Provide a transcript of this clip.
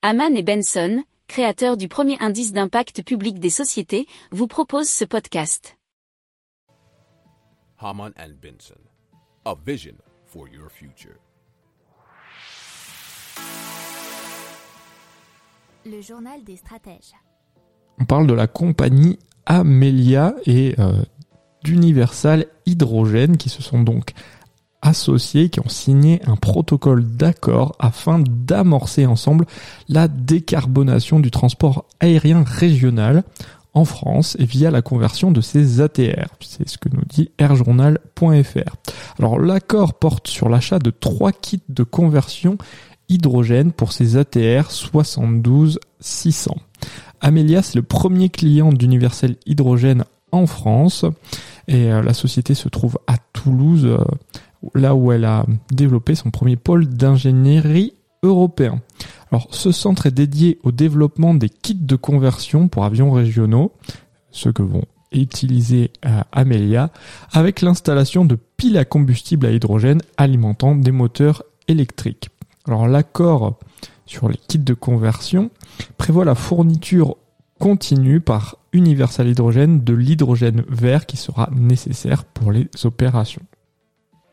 Haman et Benson, créateurs du premier indice d'impact public des sociétés, vous proposent ce podcast. Haman and Benson, a vision for your future. Le journal des stratèges. On parle de la compagnie Amelia et euh, d'Universal Hydrogène qui se sont donc associés, qui ont signé un protocole d'accord afin d'amorcer ensemble la décarbonation du transport aérien régional en France et via la conversion de ces ATR. C'est ce que nous dit airjournal.fr. Alors l'accord porte sur l'achat de trois kits de conversion hydrogène pour ces ATR 72 600. Amelia, c'est le premier client d'Universel Hydrogène en France et euh, la société se trouve à Toulouse, euh, là où elle a développé son premier pôle d'ingénierie européen. Alors, ce centre est dédié au développement des kits de conversion pour avions régionaux, ceux que vont utiliser euh, Amelia, avec l'installation de piles à combustible à hydrogène alimentant des moteurs électriques. L'accord sur les kits de conversion prévoit la fourniture continue par Universal Hydrogène de l'hydrogène vert qui sera nécessaire pour les opérations.